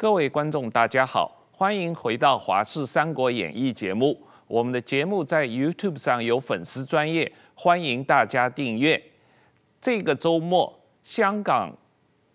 各位观众，大家好，欢迎回到《华视三国演义》节目。我们的节目在 YouTube 上有粉丝专业，欢迎大家订阅。这个周末，香港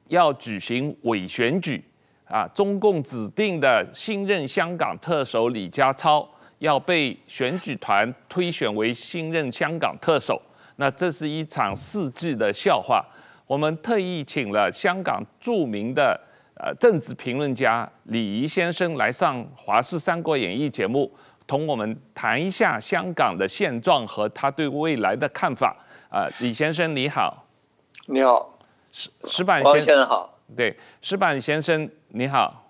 要举行伪选举啊！中共指定的新任香港特首李家超要被选举团推选为新任香港特首，那这是一场世纪的笑话。我们特意请了香港著名的。呃，政治评论家李怡先生来上《华视三国演义》节目，同我们谈一下香港的现状和他对未来的看法。呃，李先生你好，你好，石石板先生好，对，石板先生你好，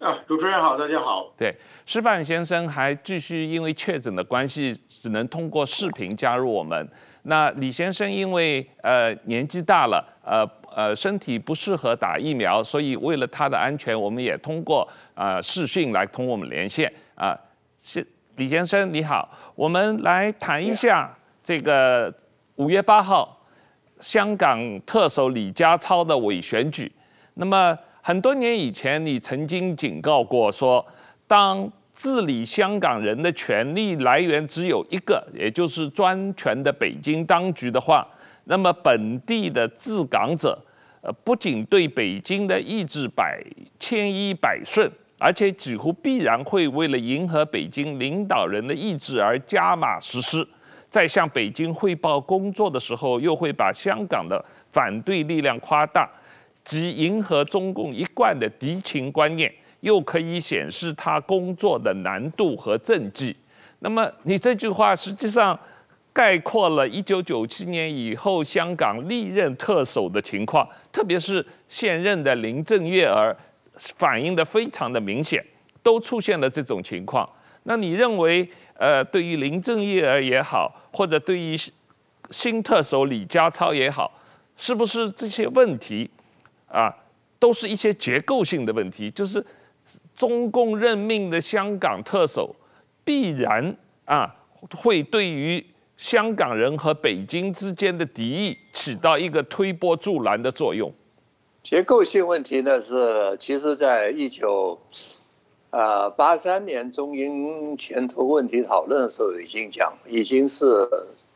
啊，主持人好，大家好，对，石板先生还继续因为确诊的关系，只能通过视频加入我们。那李先生因为呃年纪大了，呃。呃，身体不适合打疫苗，所以为了他的安全，我们也通过呃视讯来同我们连线啊。是李先生你好，我们来谈一下这个五月八号香港特首李家超的伪选举。那么很多年以前，你曾经警告过说，当治理香港人的权力来源只有一个，也就是专权的北京当局的话。那么本地的治港者，呃，不仅对北京的意志百千依百顺，而且几乎必然会为了迎合北京领导人的意志而加码实施。在向北京汇报工作的时候，又会把香港的反对力量夸大，即迎合中共一贯的敌情观念，又可以显示他工作的难度和政绩。那么你这句话实际上。概括了一九九七年以后香港历任特首的情况，特别是现任的林郑月娥，反映的非常的明显，都出现了这种情况。那你认为，呃，对于林郑月娥也好，或者对于新特首李家超也好，是不是这些问题啊，都是一些结构性的问题？就是中共任命的香港特首，必然啊会对于香港人和北京之间的敌意起到一个推波助澜的作用。结构性问题呢是，其实在一九啊八三年中英前途问题讨论的时候已经讲，已经是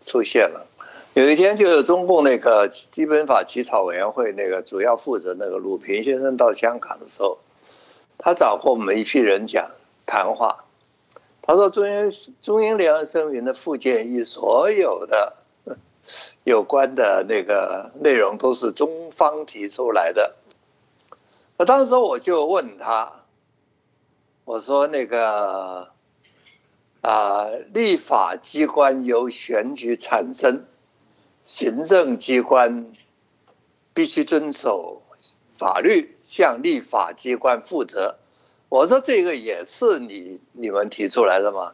出现了。有一天，就是中共那个基本法起草委员会那个主要负责那个鲁平先生到香港的时候，他找过我们一批人讲谈话。他说：“中英中英联合声明的附件一所有的有关的那个内容都是中方提出来的。那当时我就问他，我说那个啊，立法机关由选举产生，行政机关必须遵守法律，向立法机关负责。”我说这个也是你你们提出来的吗？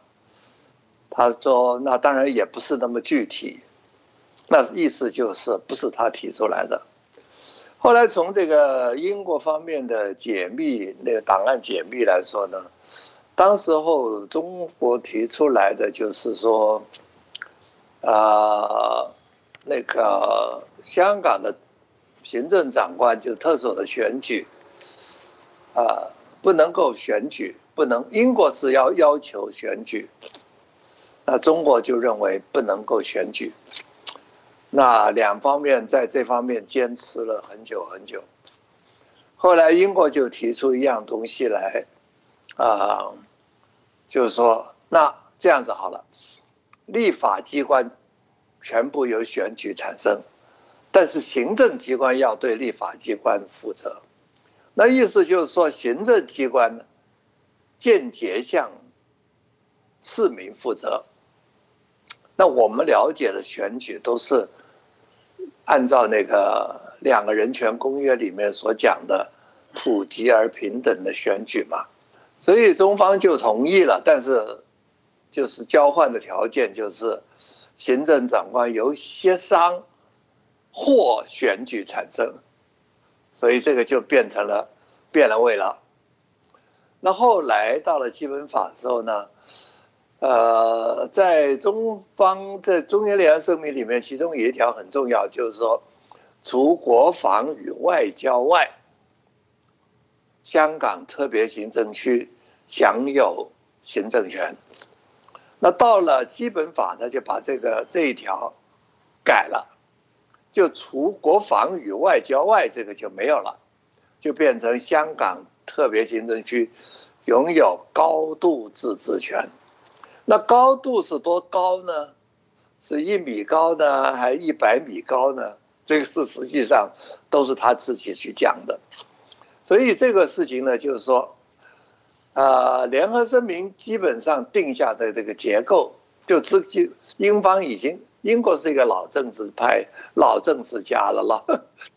他说那当然也不是那么具体，那意思就是不是他提出来的。后来从这个英国方面的解密那个档案解密来说呢，当时候中国提出来的就是说，啊、那个香港的行政长官就特首的选举，啊、不能够选举，不能。英国是要要求选举，那中国就认为不能够选举。那两方面在这方面坚持了很久很久。后来英国就提出一样东西来，啊，就是说，那这样子好了，立法机关全部由选举产生，但是行政机关要对立法机关负责。那意思就是说，行政机关呢，间接向市民负责。那我们了解的选举都是按照那个两个人权公约里面所讲的普及而平等的选举嘛。所以中方就同意了，但是就是交换的条件就是行政长官由协商或选举产生。所以这个就变成了变了味了。那后来到了基本法之后呢，呃，在中方在中英联合声明里面，其中有一条很重要，就是说，除国防与外交外，香港特别行政区享有行政权。那到了基本法呢，就把这个这一条改了，就除国防与外交外，这个就没有了，就变成香港特别行政区拥有高度自治权。那高度是多高呢？是一米高呢，还是一百米高呢？这个是实际上都是他自己去讲的。所以这个事情呢，就是说，呃，联合声明基本上定下的这个结构，就自己英方已经，英国是一个老政治派、老政治家了，老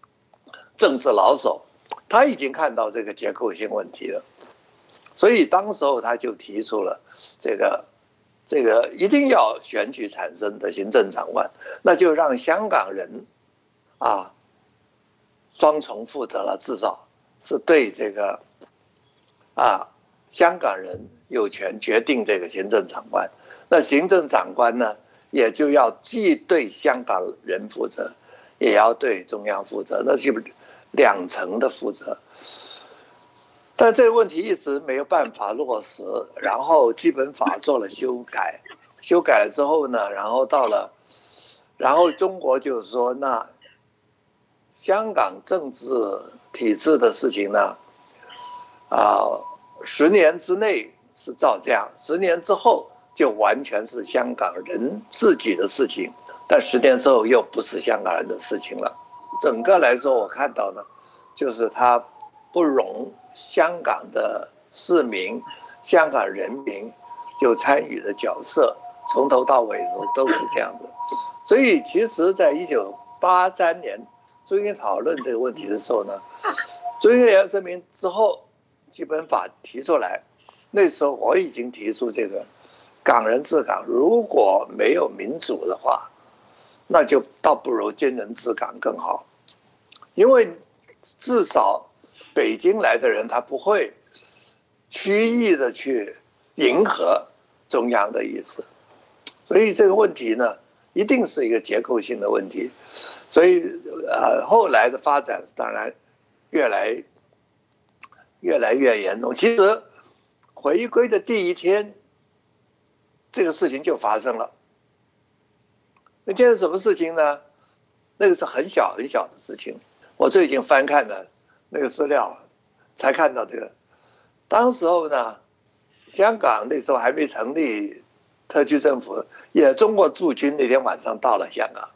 政治老手，他已经看到这个结构性问题了，所以当时候他就提出了这个。这个一定要选举产生的行政长官，那就让香港人，啊，双重负责了，至少是对这个，啊，香港人有权决定这个行政长官。那行政长官呢，也就要既对香港人负责，也要对中央负责，那是两层的负责。但这个问题一直没有办法落实，然后基本法做了修改，修改了之后呢，然后到了，然后中国就是说，那香港政治体制的事情呢，啊，十年之内是照这样，十年之后就完全是香港人自己的事情，但十年之后又不是香港人的事情了。整个来说，我看到呢，就是他不容。香港的市民、香港人民就参与的角色，从头到尾都都是这样子。所以，其实，在一九八三年中英讨论这个问题的时候呢，中英联合声明之后，基本法提出来，那时候我已经提出这个港人治港，如果没有民主的话，那就倒不如军人治港更好，因为至少。北京来的人，他不会曲意的去迎合中央的意思，所以这个问题呢，一定是一个结构性的问题。所以，呃，后来的发展当然越来越来越严重。其实，回归的第一天，这个事情就发生了。那天是什么事情呢？那个是很小很小的事情。我最近翻看了。那个资料，才看到这个。当时候呢，香港那时候还没成立特区政府，也中国驻军那天晚上到了香港。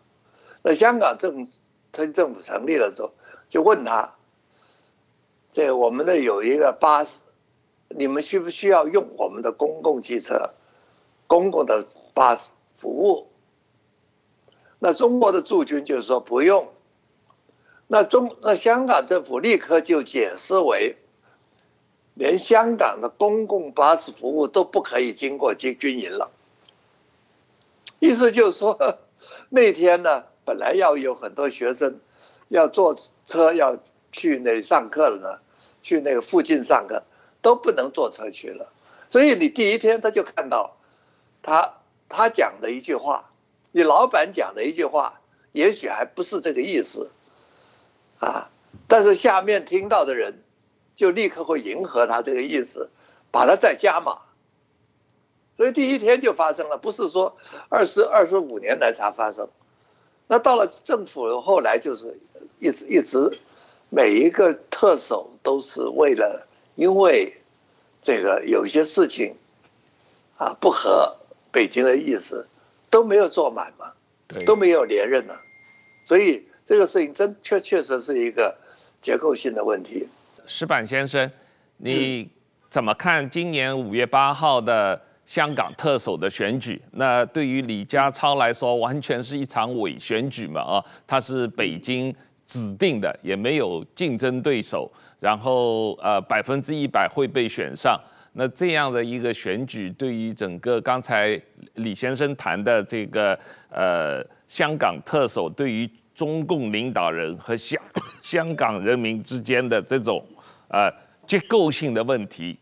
那香港政特区政府成立了之后，就问他：这我们的有一个巴士，你们需不需要用我们的公共汽车、公共的巴士服务？那中国的驻军就是说不用。那中那香港政府立刻就解释为，连香港的公共巴士服务都不可以经过军军营了。意思就是说，那天呢，本来要有很多学生要坐车要去那里上课了呢，去那个附近上课都不能坐车去了。所以你第一天他就看到他他讲的一句话，你老板讲的一句话，也许还不是这个意思。啊！但是下面听到的人，就立刻会迎合他这个意思，把他再加码。所以第一天就发生了，不是说二十二十五年来才发生。那到了政府后来，就是一直一直，每一个特首都是为了，因为这个有些事情啊不合北京的意思，都没有做满嘛，都没有连任了，所以。这个事情真确确实是一个结构性的问题。石板先生，你怎么看今年五月八号的香港特首的选举？那对于李家超来说，完全是一场伪选举嘛？啊，他是北京指定的，也没有竞争对手，然后呃百分之一百会被选上。那这样的一个选举，对于整个刚才李先生谈的这个呃香港特首，对于中共领导人和香香港人民之间的这种呃结构性的问题，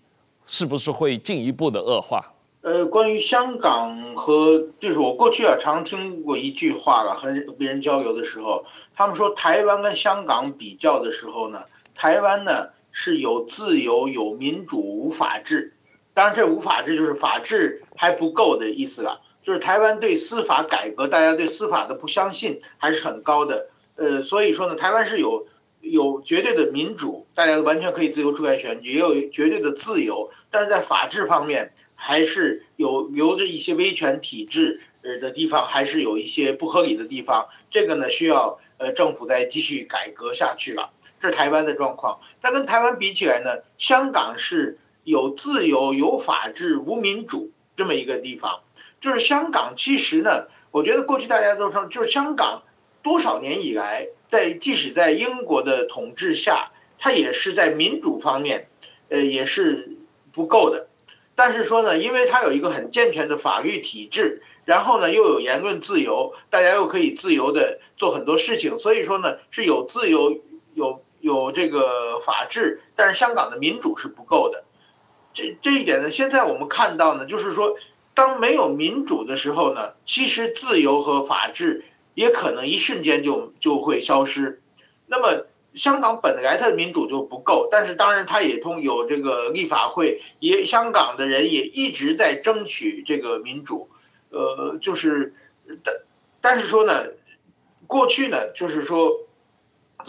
是不是会进一步的恶化？呃，关于香港和就是我过去啊常听过一句话了，和别人交流的时候，他们说台湾跟香港比较的时候呢，台湾呢是有自由、有民主、无法治。当然，这无法治就是法治还不够的意思了。就是台湾对司法改革，大家对司法的不相信还是很高的。呃，所以说呢，台湾是有有绝对的民主，大家完全可以自由出来选举，也有绝对的自由。但是在法治方面，还是有留着一些威权体制呃的地方，还是有一些不合理的地方。这个呢，需要呃政府再继续改革下去了。这是台湾的状况。但跟台湾比起来呢，香港是有自由、有法治、无民主这么一个地方。就是香港，其实呢，我觉得过去大家都说，就是香港多少年以来，在即使在英国的统治下，它也是在民主方面，呃，也是不够的。但是说呢，因为它有一个很健全的法律体制，然后呢又有言论自由，大家又可以自由的做很多事情，所以说呢是有自由、有有这个法治，但是香港的民主是不够的。这这一点呢，现在我们看到呢，就是说。当没有民主的时候呢，其实自由和法治也可能一瞬间就就会消失。那么香港本来它的民主就不够，但是当然它也通有这个立法会，也香港的人也一直在争取这个民主。呃，就是但但是说呢，过去呢，就是说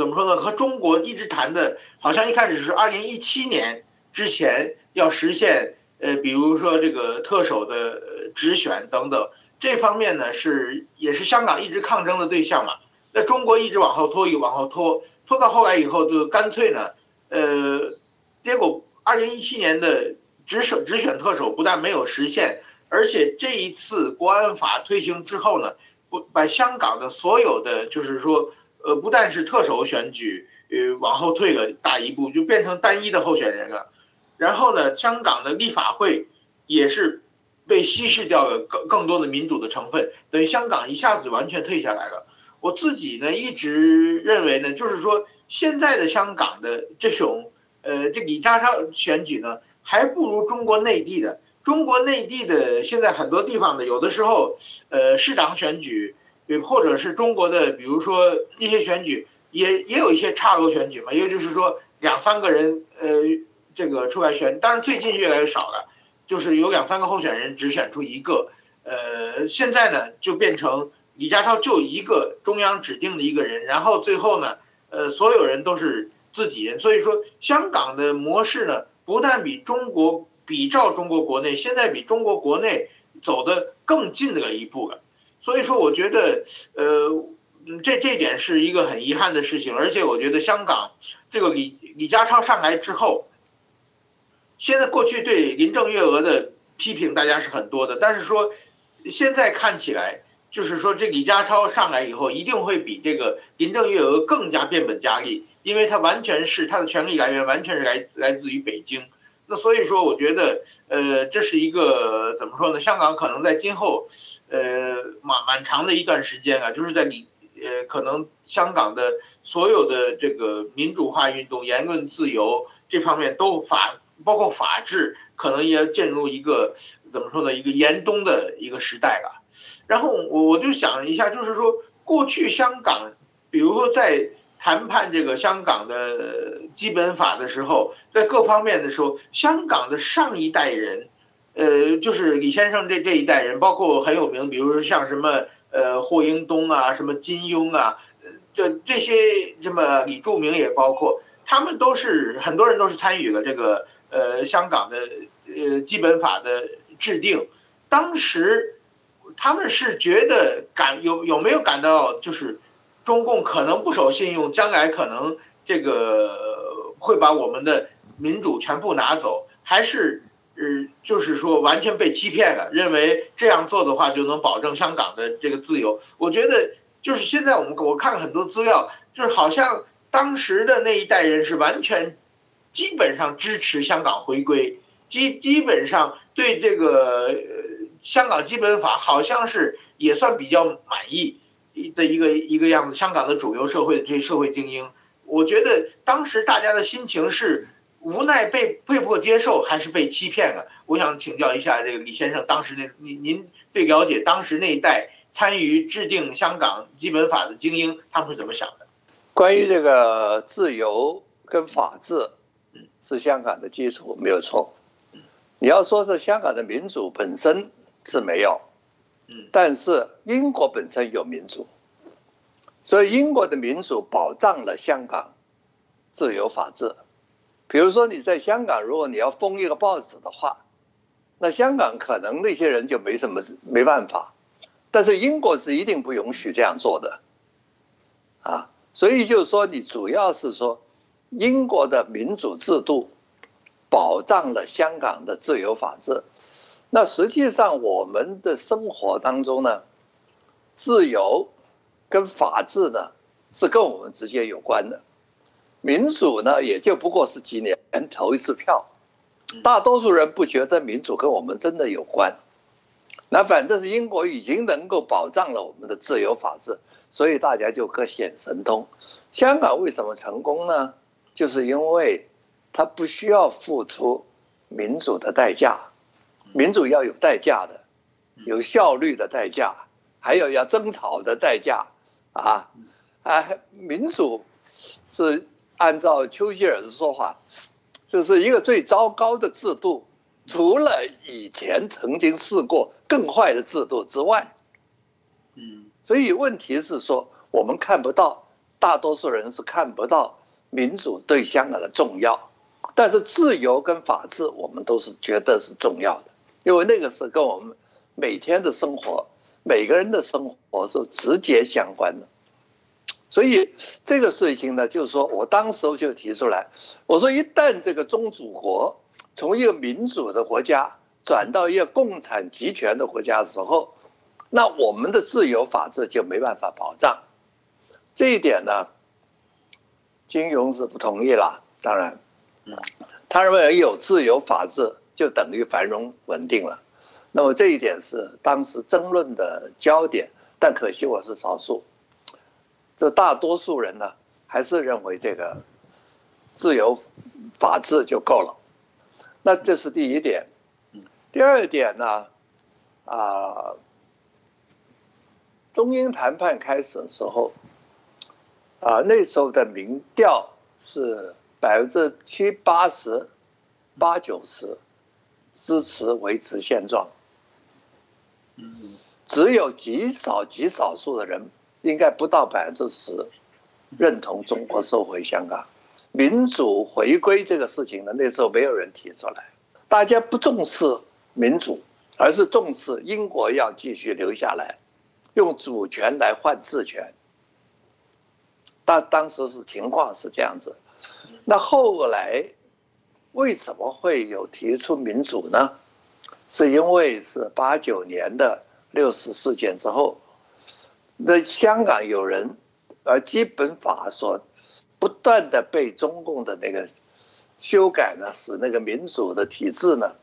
怎么说呢？和中国一直谈的，好像一开始是二零一七年之前要实现。呃，比如说这个特首的直选等等，这方面呢是也是香港一直抗争的对象嘛。那中国一直往后拖，一往后拖，拖到后来以后就干脆呢，呃，结果二零一七年的直选直选特首不但没有实现，而且这一次国安法推行之后呢，不把香港的所有的就是说，呃，不但是特首选举，呃，往后退了大一步，就变成单一的候选人了。然后呢，香港的立法会也是被稀释掉了更更多的民主的成分，等于香港一下子完全退下来了。我自己呢一直认为呢，就是说现在的香港的这种呃这李家超选举呢，还不如中国内地的。中国内地的现在很多地方的有的时候呃市长选举，或者是中国的比如说一些选举也也有一些差额选举嘛，也就是说两三个人呃。这个出来选，当然最近越来越少了，就是有两三个候选人只选出一个，呃，现在呢就变成李家超就一个中央指定的一个人，然后最后呢，呃，所有人都是自己人，所以说香港的模式呢，不但比中国比照中国国内，现在比中国国内走得更近了一步了，所以说我觉得，呃，这这点是一个很遗憾的事情，而且我觉得香港这个李李家超上来之后。现在过去对林郑月娥的批评大家是很多的，但是说现在看起来，就是说这李家超上来以后，一定会比这个林郑月娥更加变本加厉，因为他完全是他的权力来源完全是来来自于北京。那所以说，我觉得呃，这是一个怎么说呢？香港可能在今后呃蛮蛮长的一段时间啊，就是在你呃可能香港的所有的这个民主化运动、言论自由这方面都法。包括法治，可能也要进入一个怎么说呢？一个严冬的一个时代了。然后我我就想一下，就是说过去香港，比如说在谈判这个香港的基本法的时候，在各方面的时候，香港的上一代人，呃，就是李先生这这一代人，包括很有名，比如说像什么呃霍英东啊，什么金庸啊，这这些这么李柱铭也包括，他们都是很多人都是参与了这个。呃，香港的呃基本法的制定，当时他们是觉得感有有没有感到就是中共可能不守信用，将来可能这个会把我们的民主全部拿走，还是呃就是说完全被欺骗了，认为这样做的话就能保证香港的这个自由？我觉得就是现在我们我看了很多资料，就是好像当时的那一代人是完全。基本上支持香港回归，基基本上对这个香港基本法好像是也算比较满意一的一个一个样子。香港的主流社会的这些社会精英，我觉得当时大家的心情是无奈被被迫接受，还是被欺骗了？我想请教一下这个李先生，当时那您您对了解当时那一代参与制定香港基本法的精英，他们是怎么想的？关于这个自由跟法治。是香港的基础，没有错。你要说是香港的民主本身是没有，但是英国本身有民主，所以英国的民主保障了香港自由法治。比如说你在香港，如果你要封一个报纸的话，那香港可能那些人就没什么没办法，但是英国是一定不允许这样做的，啊，所以就是说你主要是说。英国的民主制度保障了香港的自由法治。那实际上，我们的生活当中呢，自由跟法治呢是跟我们直接有关的。民主呢，也就不过是几年投一次票。大多数人不觉得民主跟我们真的有关。那反正是英国已经能够保障了我们的自由法治，所以大家就各显神通。香港为什么成功呢？就是因为它不需要付出民主的代价，民主要有代价的，有效率的代价，还有要争吵的代价啊啊！民主是按照丘吉尔的说法，就是一个最糟糕的制度，除了以前曾经试过更坏的制度之外，嗯，所以问题是说我们看不到，大多数人是看不到。民主对香港的重要，但是自由跟法治我们都是觉得是重要的，因为那个是跟我们每天的生活、每个人的生活是直接相关的。所以这个事情呢，就是说我当时就提出来，我说一旦这个宗主国从一个民主的国家转到一个共产集权的国家的时候，那我们的自由法治就没办法保障。这一点呢。金庸是不同意了，当然，他认为有自由法治就等于繁荣稳定了。那么这一点是当时争论的焦点，但可惜我是少数。这大多数人呢，还是认为这个自由法治就够了。那这是第一点。第二点呢，啊，中英谈判开始的时候。啊，那时候的民调是百分之七八十、八九十支持维持现状。只有极少极少数的人，应该不到百分之十，认同中国收回香港、民主回归这个事情呢。那时候没有人提出来，大家不重视民主，而是重视英国要继续留下来，用主权来换治权。当当时是情况是这样子，那后来为什么会有提出民主呢？是因为是八九年的六四事件之后，那香港有人，而基本法所不断的被中共的那个修改呢，使那个民主的体制呢，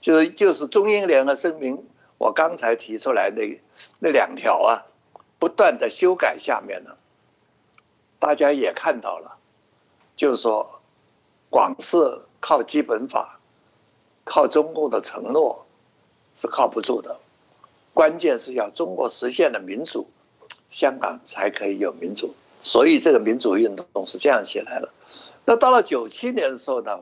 就是就是中英联合声明，我刚才提出来那那两条啊，不断的修改下面呢。大家也看到了，就是说，广式靠基本法，靠中共的承诺是靠不住的。关键是要中国实现了民主，香港才可以有民主。所以这个民主运动是这样起来的。那到了九七年的时候呢，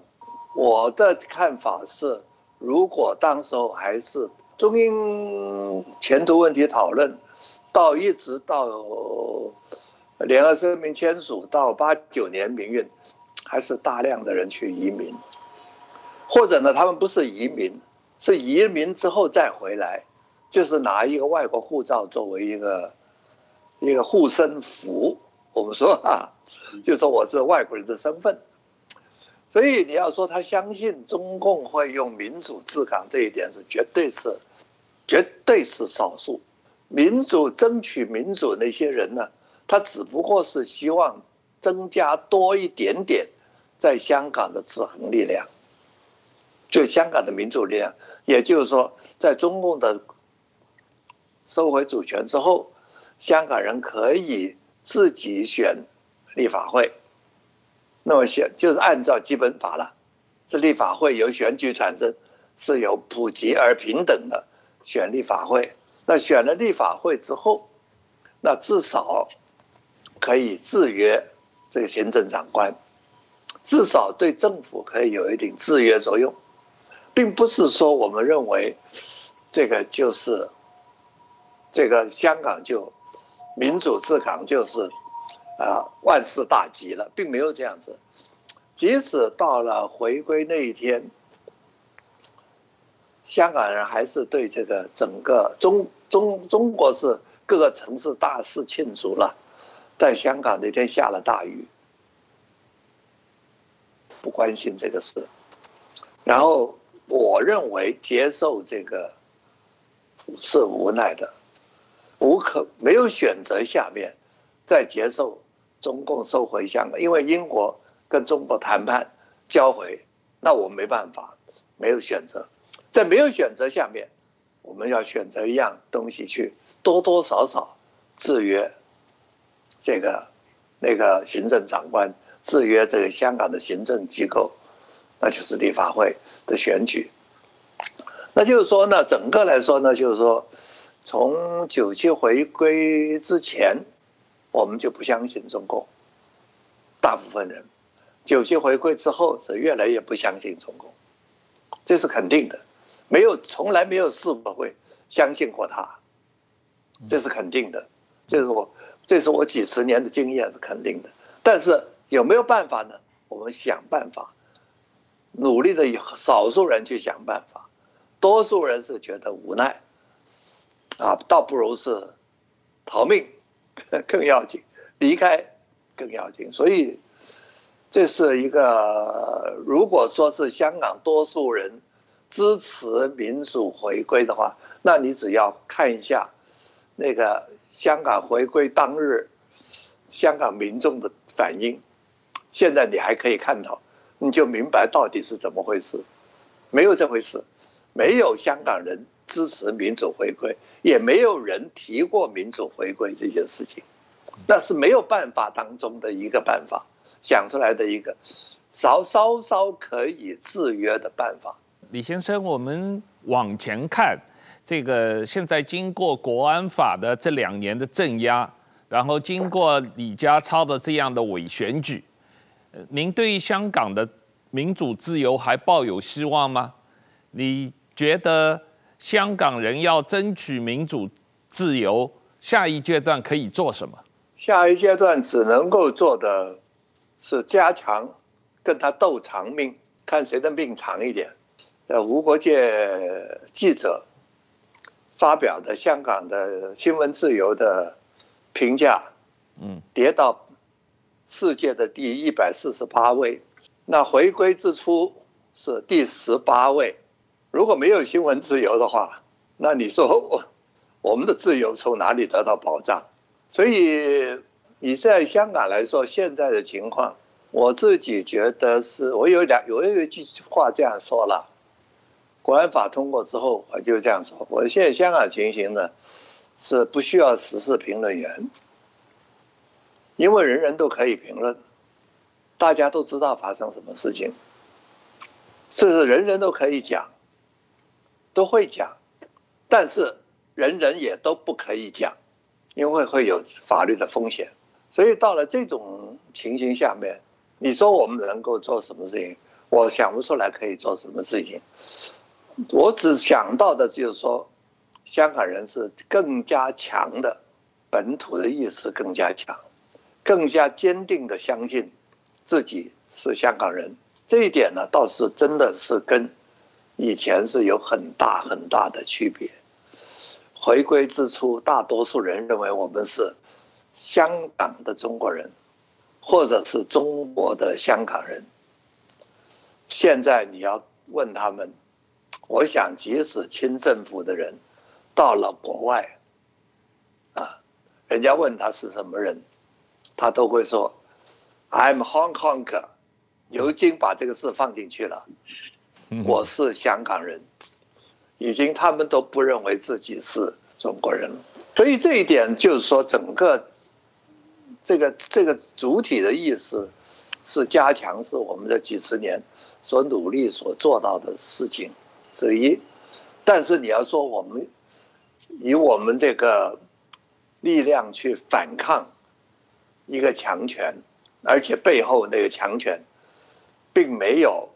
我的看法是，如果当时候还是中英前途问题讨论，到一直到。联合声明签署到八九年民运，还是大量的人去移民，或者呢，他们不是移民，是移民之后再回来，就是拿一个外国护照作为一个一个护身符。我们说啊，就说我是外国人的身份。所以你要说他相信中共会用民主治港这一点是绝对是，绝对是少数。民主争取民主那些人呢？他只不过是希望增加多一点点在香港的制衡力量，就香港的民主力量，也就是说，在中共的收回主权之后，香港人可以自己选立法会。那么选就是按照基本法了，这立法会由选举产生，是由普及而平等的选立法会。那选了立法会之后，那至少。可以制约这个行政长官，至少对政府可以有一定制约作用，并不是说我们认为这个就是这个香港就民主治港就是啊万事大吉了，并没有这样子。即使到了回归那一天，香港人还是对这个整个中中中国是各个城市大肆庆祝了。但香港那天下了大雨，不关心这个事。然后我认为接受这个是无奈的，无可没有选择。下面再接受中共收回香港，因为英国跟中国谈判交回，那我没办法，没有选择。在没有选择下面，我们要选择一样东西去多多少少制约。这个那个行政长官制约这个香港的行政机构，那就是立法会的选举。那就是说呢，整个来说呢，就是说，从九七回归之前，我们就不相信中共。大部分人，九七回归之后是越来越不相信中共，这是肯定的。没有，从来没有试过会相信过他，这是肯定的。这是我。这是我几十年的经验是肯定的，但是有没有办法呢？我们想办法，努力的少数人去想办法，多数人是觉得无奈，啊，倒不如是逃命 更要紧，离开更要紧。所以这是一个，如果说是香港多数人支持民主回归的话，那你只要看一下那个。香港回归当日，香港民众的反应，现在你还可以看到，你就明白到底是怎么回事。没有这回事，没有香港人支持民主回归，也没有人提过民主回归这件事情。那是没有办法当中的一个办法，想出来的一个稍稍稍可以制约的办法。李先生，我们往前看。这个现在经过国安法的这两年的镇压，然后经过李家超的这样的伪选举，您对香港的民主自由还抱有希望吗？你觉得香港人要争取民主自由，下一阶段可以做什么？下一阶段只能够做的是加强跟他斗长命，看谁的命长一点。呃，无国界记者。发表的香港的新闻自由的评价，嗯，跌到世界的第一百四十八位，那回归之初是第十八位。如果没有新闻自由的话，那你说我我们的自由从哪里得到保障？所以你在香港来说，现在的情况，我自己觉得是我有两有有一句话这样说了。国安法通过之后，我就这样说：我现在香港情形呢，是不需要时事评论员，因为人人都可以评论，大家都知道发生什么事情，甚至人人都可以讲，都会讲，但是人人也都不可以讲，因为会有法律的风险。所以到了这种情形下面，你说我们能够做什么事情？我想不出来可以做什么事情。我只想到的就是说，香港人是更加强的本土的意识更加强，更加坚定的相信自己是香港人。这一点呢，倒是真的是跟以前是有很大很大的区别。回归之初，大多数人认为我们是香港的中国人，或者是中国的香港人。现在你要问他们。我想，即使清政府的人到了国外，啊，人家问他是什么人，他都会说：“I'm Hong Konger。”牛津把这个事放进去了，我是香港人，已经他们都不认为自己是中国人了。所以这一点就是说，整个这个这个主体的意思是加强，是我们这几十年所努力所做到的事情。之一，但是你要说我们以我们这个力量去反抗一个强权，而且背后那个强权并没有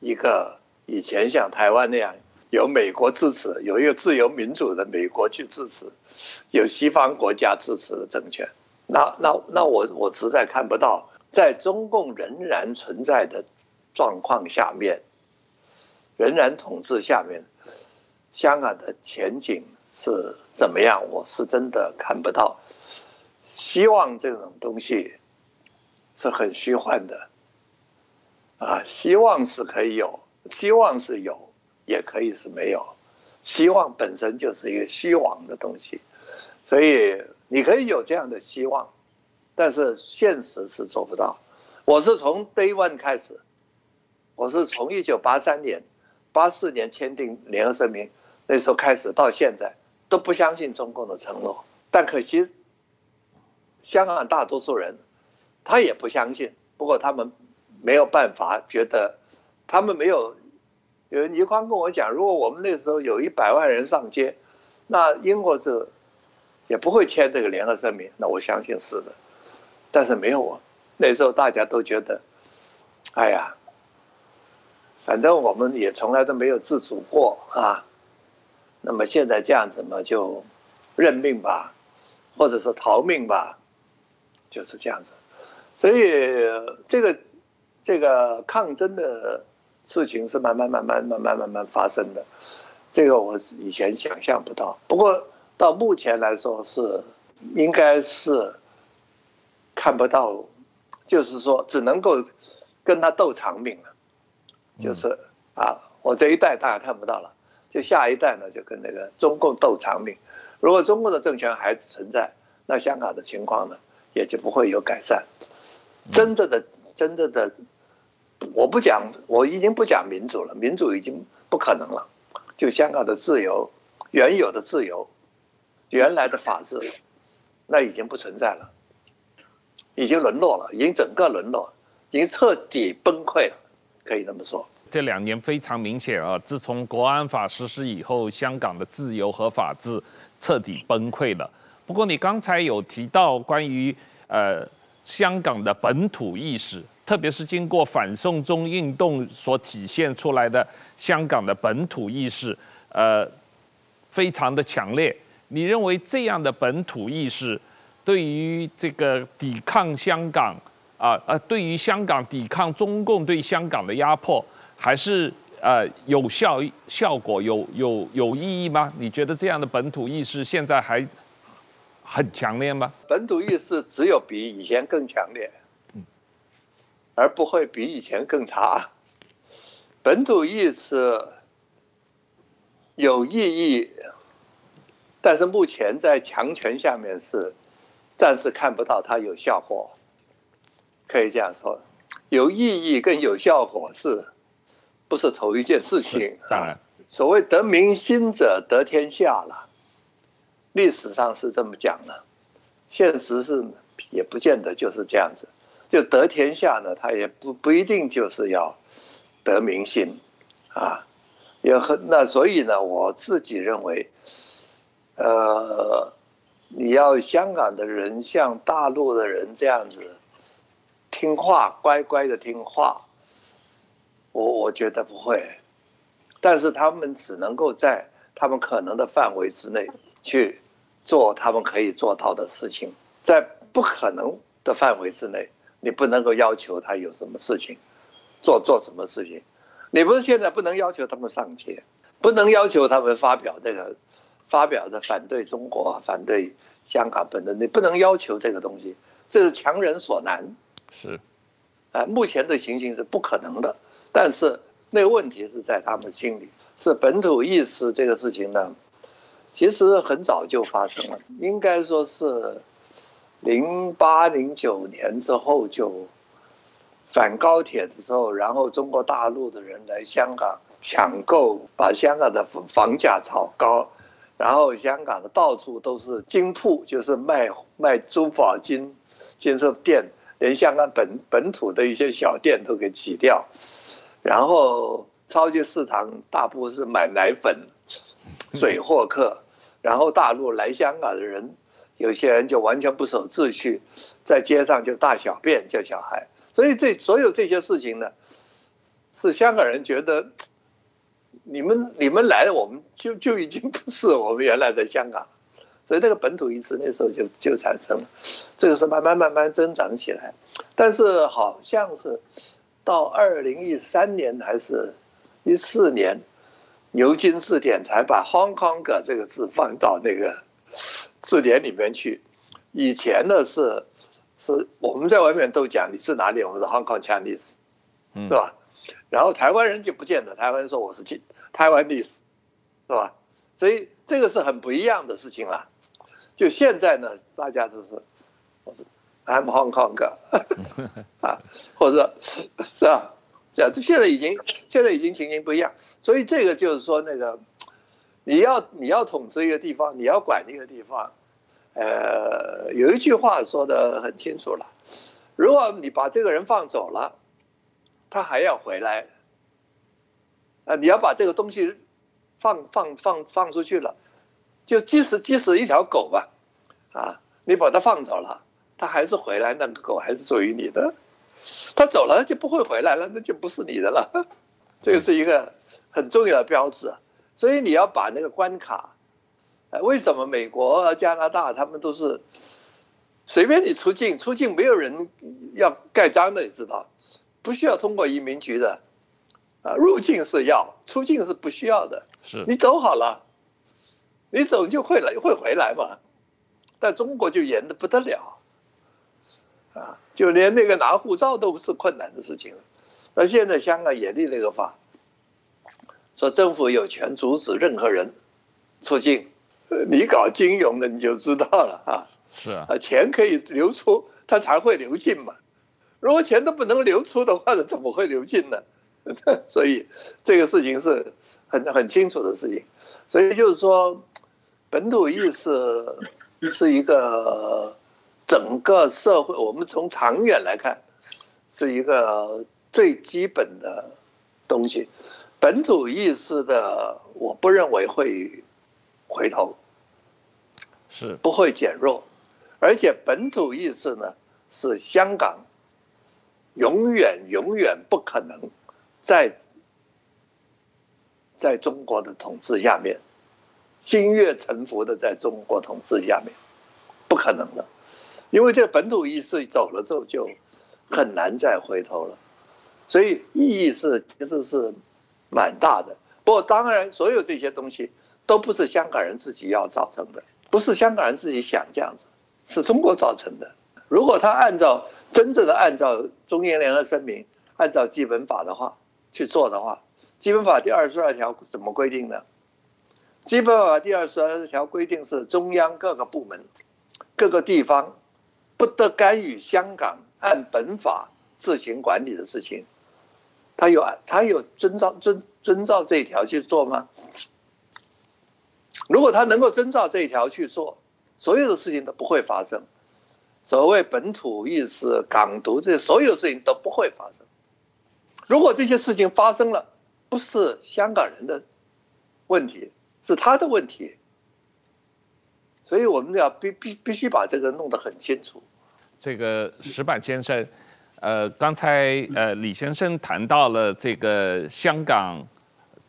一个以前像台湾那样有美国支持，有一个自由民主的美国去支持，有西方国家支持的政权。那那那我我实在看不到，在中共仍然存在的状况下面，仍然统治下面，香港的前景是怎么样？我是真的看不到。希望这种东西是很虚幻的，啊，希望是可以有，希望是有，也可以是没有。希望本身就是一个虚妄的东西，所以。你可以有这样的希望，但是现实是做不到。我是从 Day One 开始，我是从一九八三年、八四年签订联合声明那时候开始，到现在都不相信中共的承诺。但可惜，香港大多数人他也不相信。不过他们没有办法，觉得他们没有。有倪匡跟我讲，如果我们那时候有一百万人上街，那英国是。也不会签这个联合声明，那我相信是的，但是没有啊。那时候大家都觉得，哎呀，反正我们也从来都没有自主过啊。那么现在这样子嘛，就认命吧，或者是逃命吧，就是这样子。所以这个这个抗争的事情是慢慢慢慢慢慢慢慢发生的，这个我以前想象不到。不过。到目前来说是，应该是看不到，就是说只能够跟他斗长命了，就是啊，我这一代大家看不到了，就下一代呢就跟那个中共斗长命。如果中共的政权还存在，那香港的情况呢也就不会有改善。真正的真正的，我不讲，我已经不讲民主了，民主已经不可能了。就香港的自由，原有的自由。原来的法治，那已经不存在了，已经沦落了，已经整个沦落，已经彻底崩溃了，可以这么说。这两年非常明显啊，自从国安法实施以后，香港的自由和法治彻底崩溃了。不过你刚才有提到关于呃香港的本土意识，特别是经过反送中运动所体现出来的香港的本土意识，呃，非常的强烈。你认为这样的本土意识，对于这个抵抗香港啊呃，对于香港抵抗中共对香港的压迫，还是呃有效效果有有有意义吗？你觉得这样的本土意识现在还很强烈吗？本土意识只有比以前更强烈，而不会比以前更差。本土意识有意义。但是目前在强权下面是暂时看不到它有效果，可以这样说，有意义跟有效果是不是同一件事情？当然，所谓得民心者得天下了，历史上是这么讲的，现实是也不见得就是这样子。就得天下呢，他也不不一定就是要得民心啊，也很那所以呢，我自己认为。呃，你要香港的人像大陆的人这样子听话，乖乖的听话，我我觉得不会，但是他们只能够在他们可能的范围之内去做他们可以做到的事情，在不可能的范围之内，你不能够要求他有什么事情做做什么事情，你不是现在不能要求他们上街，不能要求他们发表这个。发表的反对中国、反对香港本身，你不能要求这个东西，这是强人所难。是，啊，目前的情形是不可能的。但是那个问题是在他们心里，是本土意识这个事情呢，其实很早就发生了，应该说是零八零九年之后就反高铁的时候，然后中国大陆的人来香港抢购，把香港的房价炒高。然后香港的到处都是金铺，就是卖卖珠宝金金饰店，连香港本本土的一些小店都给挤掉。然后超级市场大部分是买奶粉、水货客。然后大陆来香港的人，有些人就完全不守秩序，在街上就大小便叫小孩。所以这所有这些事情呢，是香港人觉得你们你们来了，我们就就已经不是我们原来的香港，所以那个本土意识那时候就就产生了，这个是慢慢慢慢增长起来，但是好像是到二零一三年还是一四年，牛津字典才把 Hong Kong 这个字放到那个字典里面去，以前呢是。是我们在外面都讲你是哪里，我们是 Hong Kong Chinese，是吧？然后台湾人就不见得，台湾人说我是台湾历史，是吧？所以这个是很不一样的事情了。就现在呢，大家都是我是 I'm Hong Kong 啊，或者是吧？这样，现在已经现在已经情形不一样，所以这个就是说，那个你要你要统治一个地方，你要管一个地方。呃，有一句话说的很清楚了，如果你把这个人放走了，他还要回来。啊，你要把这个东西放放放放出去了，就即使即使一条狗吧，啊，你把它放走了，它还是回来，那个狗还是属于你的。它走了就不会回来了，那就不是你的了。这个是一个很重要的标志，所以你要把那个关卡。为什么美国、加拿大他们都是随便你出境，出境没有人要盖章的，你知道？不需要通过移民局的，啊，入境是要，出境是不需要的。是你走好了，你走就会来，会回来嘛。但中国就严的不得了，啊，就连那个拿护照都是困难的事情。那现在香港也立了个法，说政府有权阻止任何人出境。你搞金融的你就知道了啊，是啊，钱可以流出，它才会流进嘛。如果钱都不能流出的话，怎么会流进呢？所以这个事情是很很清楚的事情。所以就是说，本土意识是一个整个社会，我们从长远来看，是一个最基本的东西。本土意识的，我不认为会回头。是不会减弱，而且本土意识呢，是香港永远永远不可能在在中国的统治下面，心悦诚服的在中国统治下面，不可能的，因为这个本土意识走了之后就很难再回头了，所以意义是其实是蛮大的。不过当然，所有这些东西都不是香港人自己要造成的。不是香港人自己想这样子，是中国造成的。如果他按照真正的按照中英联合声明，按照基本法的话去做的话，基本法第二十二条怎么规定呢？基本法第二十二条规定是中央各个部门、各个地方不得干预香港按本法自行管理的事情。他有他有遵照遵遵照这一条去做吗？如果他能够遵照这一条去做，所有的事情都不会发生。所谓本土意识、港独，这所有事情都不会发生。如果这些事情发生了，不是香港人的问题，是他的问题。所以我们要必必必须把这个弄得很清楚。这个石板先生，呃，刚才呃李先生谈到了这个香港。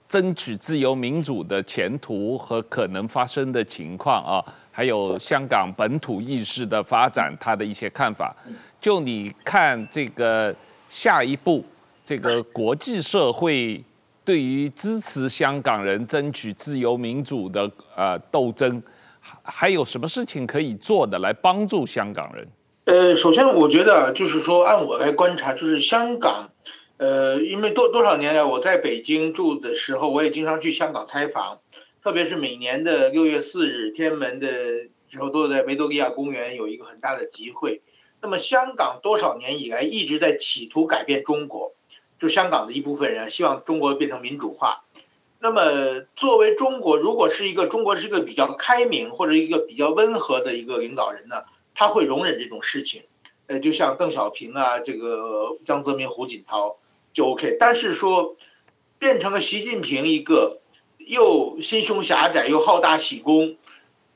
争取自由民主的前途和可能发生的情况啊，还有香港本土意识的发展，他的一些看法。就你看这个下一步，这个国际社会对于支持香港人争取自由民主的呃斗争，还有什么事情可以做的来帮助香港人？呃，首先我觉得就是说，按我来观察，就是香港。呃，因为多多少年来我在北京住的时候，我也经常去香港采访，特别是每年的六月四日天安门的时候，都在维多利亚公园有一个很大的集会。那么香港多少年以来一直在企图改变中国，就香港的一部分人希望中国变成民主化。那么作为中国，如果是一个中国是一个比较开明或者一个比较温和的一个领导人呢，他会容忍这种事情。呃，就像邓小平啊，这个江泽民、胡锦涛。就 OK，但是说变成了习近平一个又心胸狭窄又好大喜功，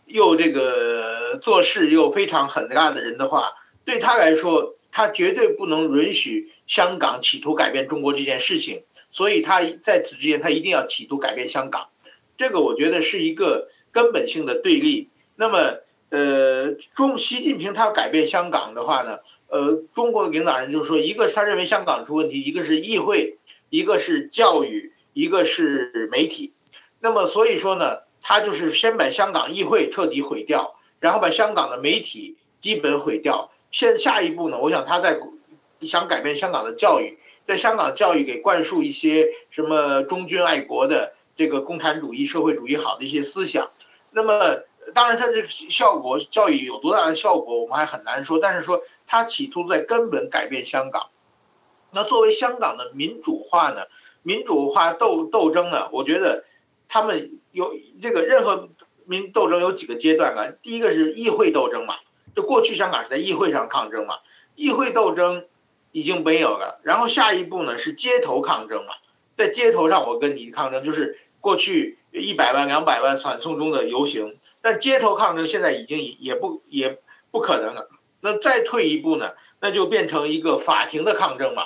又这个做事又非常狠辣的人的话，对他来说，他绝对不能允许香港企图改变中国这件事情。所以他在此之前他一定要企图改变香港，这个我觉得是一个根本性的对立。那么，呃，中习近平他要改变香港的话呢，呃，中国的领导人就是说，一个是他认为香港出问题，一个是议会，一个是教育，一个是媒体。那么所以说呢，他就是先把香港议会彻底毁掉，然后把香港的媒体基本毁掉。现下一步呢，我想他在想改变香港的教育，在香港教育给灌输一些什么忠君爱国的这个共产主义、社会主义好的一些思想。那么。当然，它这个效果教育有多大的效果，我们还很难说。但是说它企图在根本改变香港。那作为香港的民主化呢？民主化斗斗争呢？我觉得他们有这个任何民斗争有几个阶段啊？第一个是议会斗争嘛，就过去香港是在议会上抗争嘛，议会斗争已经没有了。然后下一步呢是街头抗争嘛，在街头上我跟你抗争，就是过去一百万、两百万反送中的游行。但街头抗争现在已经也不也不可能了。那再退一步呢？那就变成一个法庭的抗争嘛。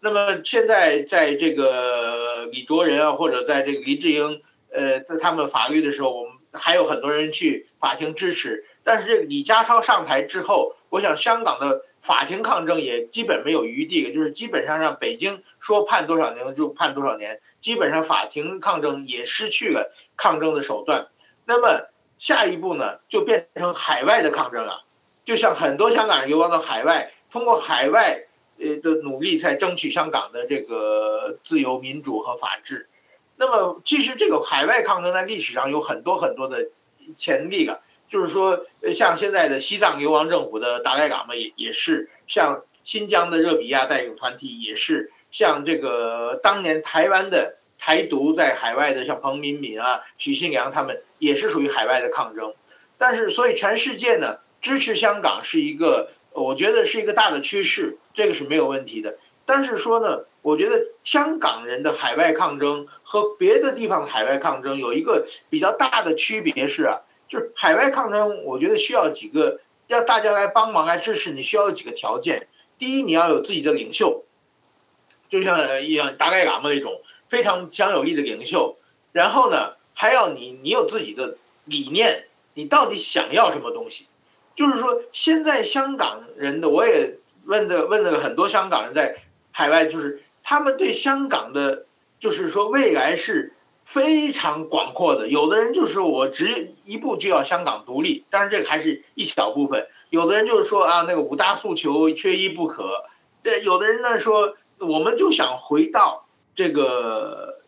那么现在在这个李卓人啊，或者在这个黎志英，呃，在他们法律的时候，我们还有很多人去法庭支持。但是这个李家超上台之后，我想香港的法庭抗争也基本没有余地，就是基本上让北京说判多少年就判多少年，基本上法庭抗争也失去了抗争的手段。那么。下一步呢，就变成海外的抗争了，就像很多香港人流亡到海外，通过海外呃的努力，才争取香港的这个自由、民主和法治。那么，其实这个海外抗争在历史上有很多很多的前例啊，就是说，像现在的西藏流亡政府的达赖喇嘛也也是，像新疆的热比亚带领团体也是，像这个当年台湾的。台独在海外的，像彭明敏啊、许信良他们也是属于海外的抗争，但是所以全世界呢支持香港是一个，我觉得是一个大的趋势，这个是没有问题的。但是说呢，我觉得香港人的海外抗争和别的地方的海外抗争有一个比较大的区别是啊，就是海外抗争，我觉得需要几个，要大家来帮忙来支持，你需要几个条件。第一，你要有自己的领袖，就像一样达赖喇嘛那种。非常强有力的领袖，然后呢，还要你，你有自己的理念，你到底想要什么东西？就是说，现在香港人的，我也问的问了很多香港人在海外，就是他们对香港的，就是说未来是非常广阔的。有的人就是说我只一步就要香港独立，当然这个还是一小部分。有的人就是说啊，那个五大诉求缺一不可。对，有的人呢说，我们就想回到。这个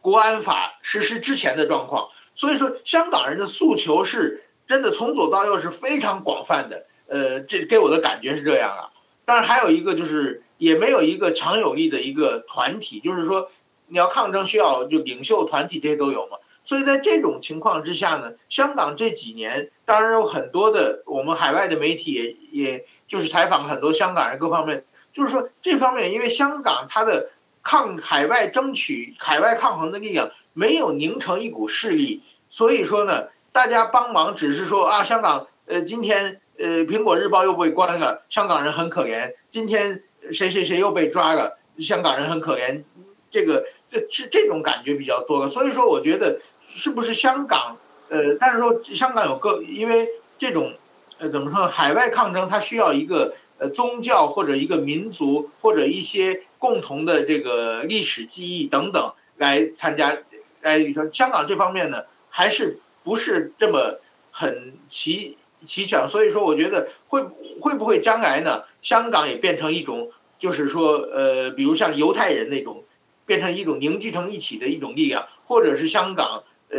国安法实施之前的状况，所以说香港人的诉求是真的从左到右是非常广泛的。呃，这给我的感觉是这样啊。当然还有一个就是也没有一个强有力的一个团体，就是说你要抗争需要就领袖团体这些都有嘛。所以在这种情况之下呢，香港这几年当然有很多的我们海外的媒体也也就是采访很多香港人各方面，就是说这方面因为香港它的。抗海外争取海外抗衡的力量没有凝成一股势力，所以说呢，大家帮忙只是说啊，香港呃今天呃苹果日报又被关了，香港人很可怜。今天谁谁谁又被抓了，香港人很可怜。这个这是这种感觉比较多了。所以说，我觉得是不是香港呃，但是说香港有个因为这种呃怎么说呢，海外抗争它需要一个呃宗教或者一个民族或者一些。共同的这个历史记忆等等来参加，来说香港这方面呢，还是不是这么很齐齐全？所以说，我觉得会会不会将来呢，香港也变成一种，就是说，呃，比如像犹太人那种，变成一种凝聚成一起的一种力量，或者是香港呃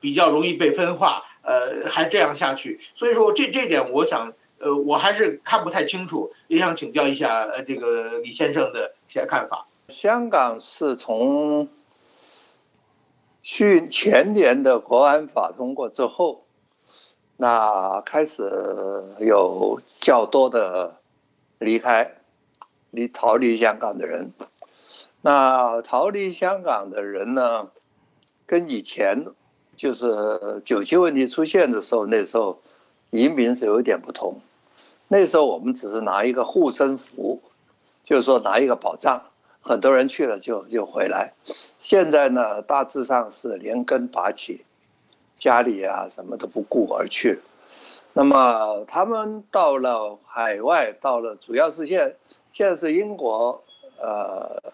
比较容易被分化，呃，还这样下去。所以说，这这点我想。呃，我还是看不太清楚，也想请教一下呃，这个李先生的些看法。香港是从去前年的国安法通过之后，那开始有较多的离开、离逃离香港的人。那逃离香港的人呢，跟以前就是九七问题出现的时候，那时候移民是有点不同。那时候我们只是拿一个护身符，就是说拿一个保障，很多人去了就就回来。现在呢，大致上是连根拔起，家里啊什么都不顾而去。那么他们到了海外，到了主要是现现在是英国，呃，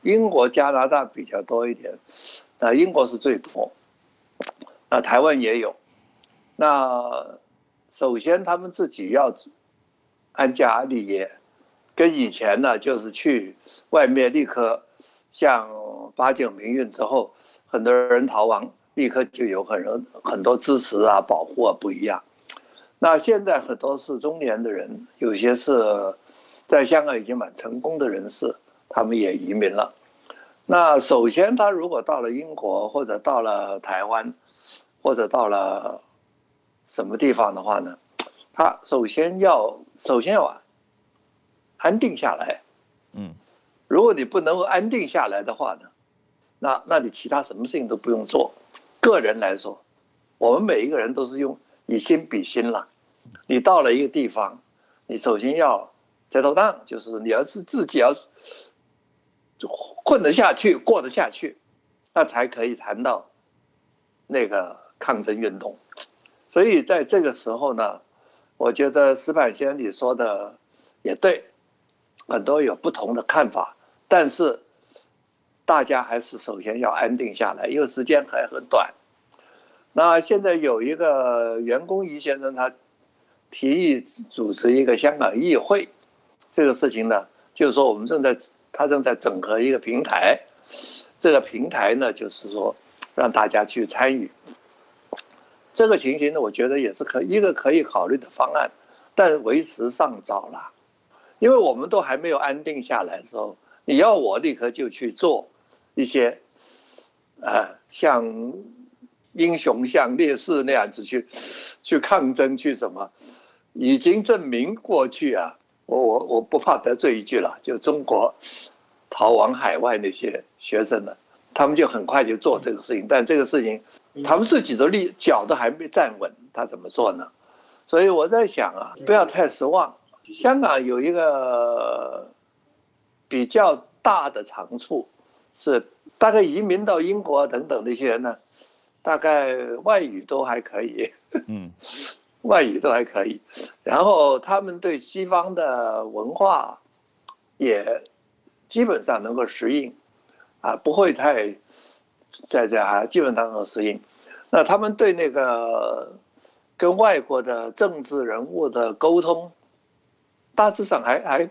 英国加拿大比较多一点，那英国是最多，那台湾也有。那首先他们自己要安家立业，跟以前呢就是去外面立刻像八九民运之后，很多人逃亡，立刻就有很多很多支持啊保护啊不一样。那现在很多是中年的人，有些是在香港已经蛮成功的人士，他们也移民了。那首先，他如果到了英国或者到了台湾，或者到了什么地方的话呢，他首先要首先要安定下来。嗯，如果你不能够安定下来的话呢，那那你其他什么事情都不用做。个人来说，我们每一个人都是用。以心比心了，你到了一个地方，你首先要在头当，就是你要是自己要混得下去、过得下去，那才可以谈到那个抗争运动。所以在这个时候呢，我觉得石板先生你说的也对，很多有不同的看法，但是大家还是首先要安定下来，因为时间还很短。那现在有一个袁弓夷先生，他提议组织一个香港议会，这个事情呢，就是说我们正在他正在整合一个平台，这个平台呢，就是说让大家去参与。这个情形呢，我觉得也是可一个可以考虑的方案，但为时尚早了，因为我们都还没有安定下来的时候，你要我立刻就去做一些，呃，像。英雄像烈士那样子去，去抗争去什么，已经证明过去啊，我我我不怕得罪一句了，就中国逃往海外那些学生呢，他们就很快就做这个事情，但这个事情他们自己的立脚都还没站稳，他怎么做呢？所以我在想啊，不要太失望。香港有一个比较大的长处是，大概移民到英国等等那些人呢。大概外语都还可以，嗯，外语都还可以，然后他们对西方的文化也基本上能够适应，啊，不会太在这还基本上能够适应。那他们对那个跟外国的政治人物的沟通，大致上还还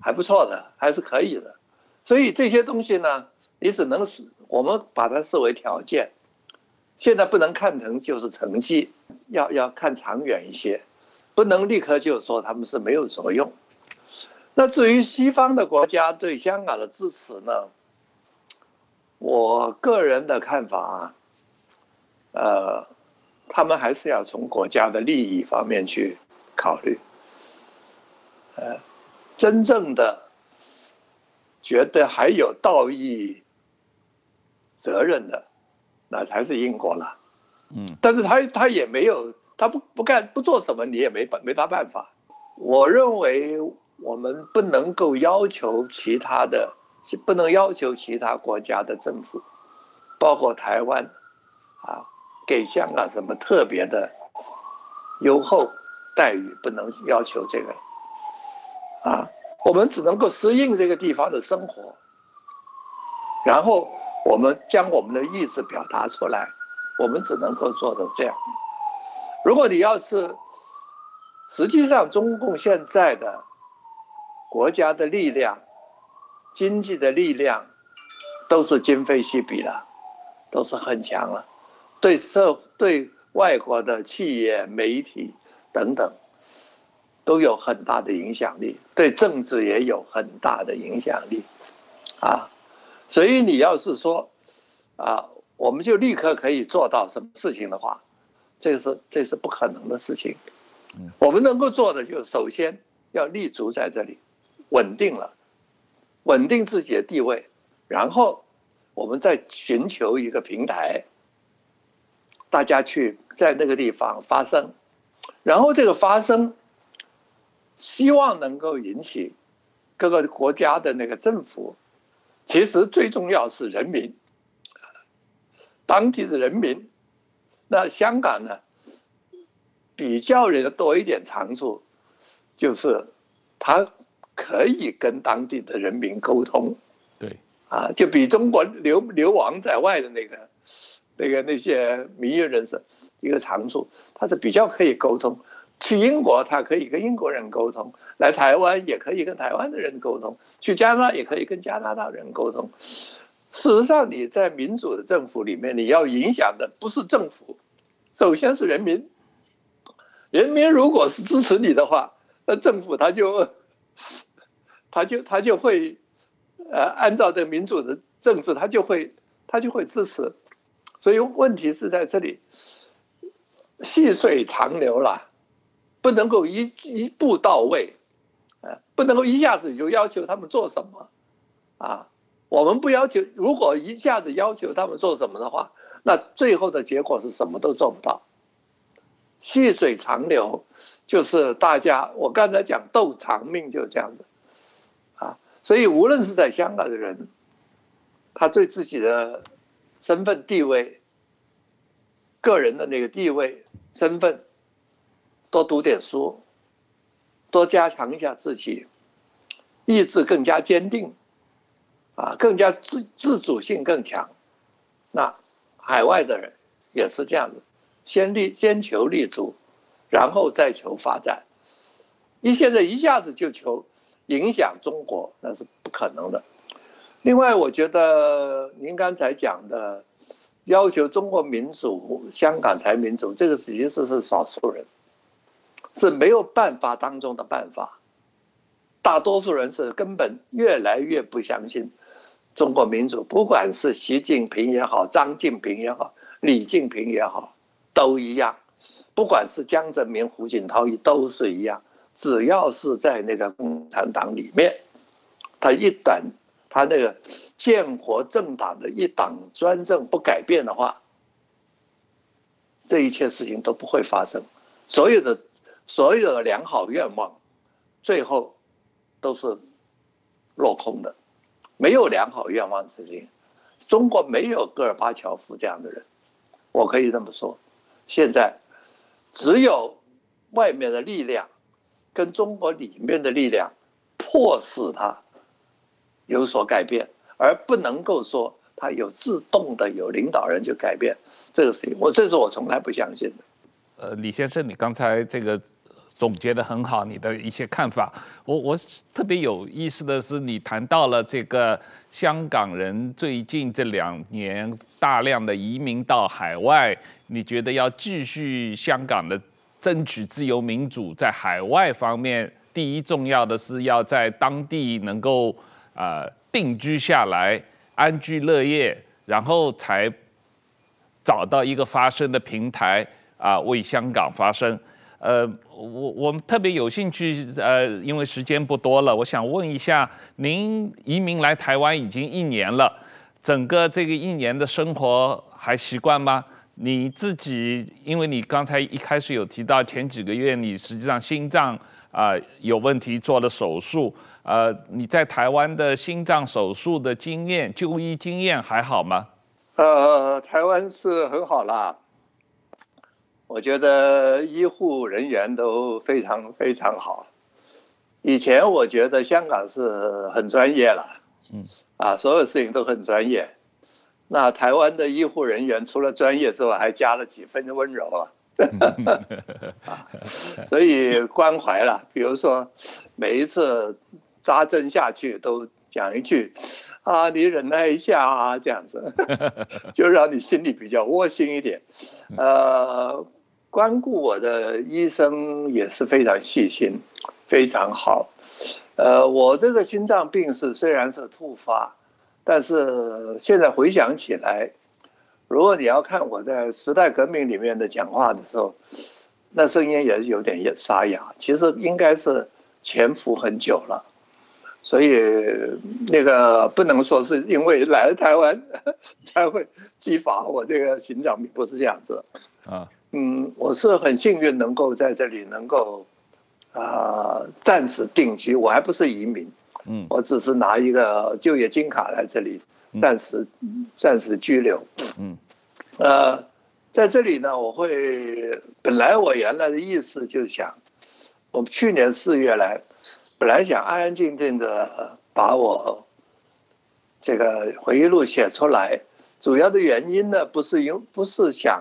还不错的，还是可以的。所以这些东西呢，你只能是。我们把它视为条件，现在不能看成就是成绩，要要看长远一些，不能立刻就说他们是没有作用。那至于西方的国家对香港的支持呢？我个人的看法啊，呃，他们还是要从国家的利益方面去考虑，呃，真正的觉得还有道义。责任的，那才是英国了，嗯，但是他他也没有，他不不干不做什么，你也没办没他办法。我认为我们不能够要求其他的，不能要求其他国家的政府，包括台湾，啊，给香港什么特别的优厚待遇，不能要求这个，啊，我们只能够适应这个地方的生活，然后。我们将我们的意志表达出来，我们只能够做到这样。如果你要是，实际上中共现在的国家的力量、经济的力量，都是今非昔比了，都是很强了，对社对外国的企业、媒体等等，都有很大的影响力，对政治也有很大的影响力，啊。所以你要是说，啊，我们就立刻可以做到什么事情的话，这是这是不可能的事情。我们能够做的就首先要立足在这里，稳定了，稳定自己的地位，然后我们再寻求一个平台，大家去在那个地方发声，然后这个发声，希望能够引起各个国家的那个政府，其实最重要是人民，当地的人民。那香港呢，比较人多一点长处，就是他可以跟当地的人民沟通。对，啊，就比中国流流亡在外的那个那个那些民乐人士一个长处，他是比较可以沟通。去英国，他可以跟英国人沟通；来台湾也可以跟台湾的人沟通；去加拿大也可以跟加拿大人沟通。事实上，你在民主的政府里面，你要影响的不是政府，首先是人民。人民如果是支持你的话，那政府他就 他就他就会呃按照这民主的政治，他就会他就会支持。所以问题是在这里，细水长流了。不能够一一步到位，不能够一下子就要求他们做什么，啊，我们不要求，如果一下子要求他们做什么的话，那最后的结果是什么都做不到。细水长流，就是大家，我刚才讲斗长命就是这样子，啊，所以无论是在香港的人，他对自己的身份地位、个人的那个地位、身份。多读点书，多加强一下自己，意志更加坚定，啊，更加自自主性更强。那海外的人也是这样子，先立先求立足，然后再求发展。你现在一下子就求影响中国，那是不可能的。另外，我觉得您刚才讲的要求中国民主，香港才民主，这个实际上是少数人。是没有办法当中的办法，大多数人是根本越来越不相信中国民主，不管是习近平也好，张近平也好，李近平也好，都一样。不管是江泽民、胡锦涛，也都是一样。只要是在那个共产党里面，他一旦他那个建国政党的一党专政不改变的话，这一切事情都不会发生。所有的。所有的良好愿望，最后都是落空的。没有良好愿望之情，中国没有戈尔巴乔夫这样的人，我可以这么说。现在只有外面的力量跟中国里面的力量迫使他有所改变，而不能够说他有自动的有领导人就改变这个事情。我这是我从来不相信的。呃，李先生，你刚才这个。总结得很好，你的一些看法。我我特别有意思的是，你谈到了这个香港人最近这两年大量的移民到海外，你觉得要继续香港的争取自由民主，在海外方面，第一重要的是要在当地能够啊、呃、定居下来，安居乐业，然后才找到一个发声的平台啊、为香港发声。呃，我我们特别有兴趣，呃，因为时间不多了，我想问一下，您移民来台湾已经一年了，整个这个一年的生活还习惯吗？你自己，因为你刚才一开始有提到前几个月你实际上心脏啊、有问题做了手术，呃，你在台湾的心脏手术的经验、就医经验还好吗？呃，台湾是很好啦。我觉得医护人员都非常非常好。以前我觉得香港是很专业了，嗯，啊，所有事情都很专业。那台湾的医护人员除了专业之外，还加了几分的温柔啊，啊，所以关怀了。比如说，每一次扎针下去都讲一句：“啊，你忍耐一下啊，这样子，就让你心里比较窝心一点。”呃。关顾我的医生也是非常细心，非常好。呃，我这个心脏病是虽然是突发，但是现在回想起来，如果你要看我在时代革命里面的讲话的时候，那声音也是有点沙哑。其实应该是潜伏很久了，所以那个不能说是因为来了台湾 才会激发我这个心脏病，不是这样子啊。嗯，我是很幸运能够在这里能够啊、呃、暂时定居，我还不是移民，嗯，我只是拿一个就业金卡来这里，暂时暂时居留。嗯，呃，在这里呢，我会本来我原来的意思就想，我们去年四月来，本来想安安静静的把我这个回忆录写出来，主要的原因呢，不是因不是想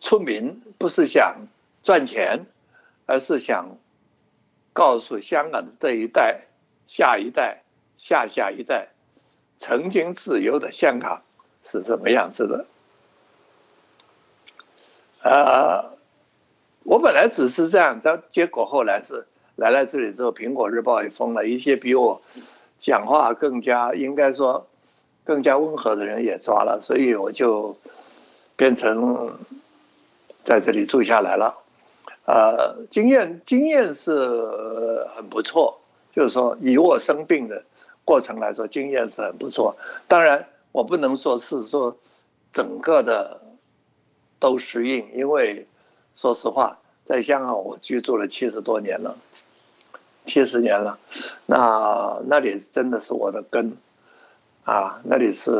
出名，不是想赚钱，而是想告诉香港的这一代。下一代、下下一代，曾经自由的香港是怎么样子的？啊，我本来只是这样，但结果后来是来了这里之后，《苹果日报》也封了，一些比我讲话更加应该说更加温和的人也抓了，所以我就变成在这里住下来了。呃，经验经验是很不错。就是说，以我生病的过程来说，经验是很不错。当然，我不能说是说整个的都适应，因为说实话，在香港我居住了七十多年了，七十年了，那那里真的是我的根啊，那里是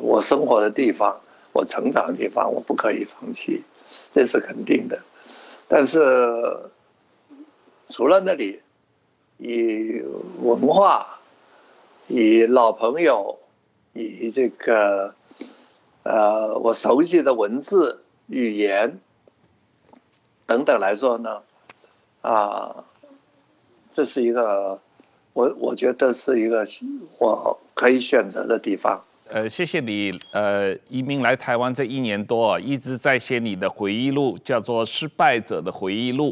我生活的地方，我成长的地方，我不可以放弃，这是肯定的。但是除了那里。以文化，以老朋友，以这个，呃，我熟悉的文字、语言等等来说呢，啊，这是一个，我我觉得是一个我可以选择的地方。呃，谢谢你，呃，移民来台湾这一年多，一直在写你的回忆录，叫做《失败者的回忆录》。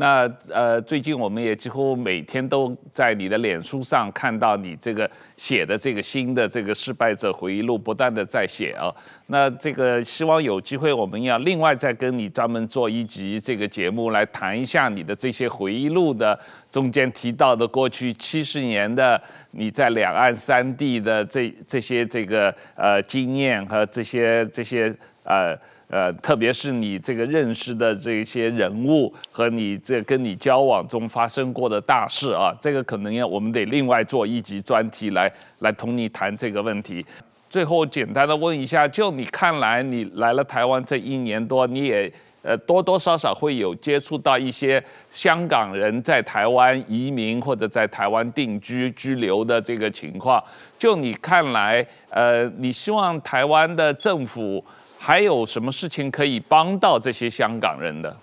那呃，最近我们也几乎每天都在你的脸书上看到你这个写的这个新的这个失败者回忆录，不断的在写啊。那这个希望有机会我们要另外再跟你专门做一集这个节目来谈一下你的这些回忆录的中间提到的过去七十年的你在两岸三地的这这些这个呃经验和这些这些呃。呃，特别是你这个认识的这些人物和你这跟你交往中发生过的大事啊，这个可能要我们得另外做一集专题来来同你谈这个问题。最后简单的问一下，就你看来，你来了台湾这一年多，你也呃多多少少会有接触到一些香港人在台湾移民或者在台湾定居居留的这个情况。就你看来，呃，你希望台湾的政府。还有什么事情可以帮到这些香港人的？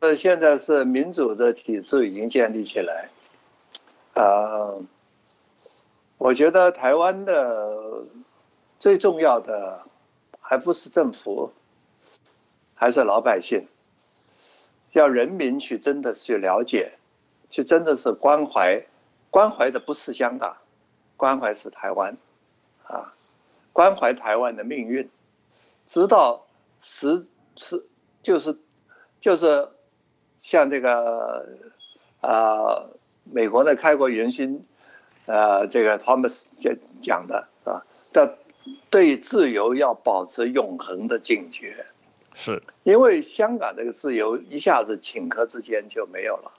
呃，现在是民主的体制已经建立起来，啊，我觉得台湾的最重要的还不是政府，还是老百姓，要人民去真的去了解，去真的是关怀，关怀的不是香港，关怀是台湾，啊，关怀台湾的命运。知道实是就是就是像这个呃美国的开国元勋呃这个 Thomas 讲讲的啊，的对自由要保持永恒的警觉，是。因为香港这个自由一下子顷刻之间就没有了，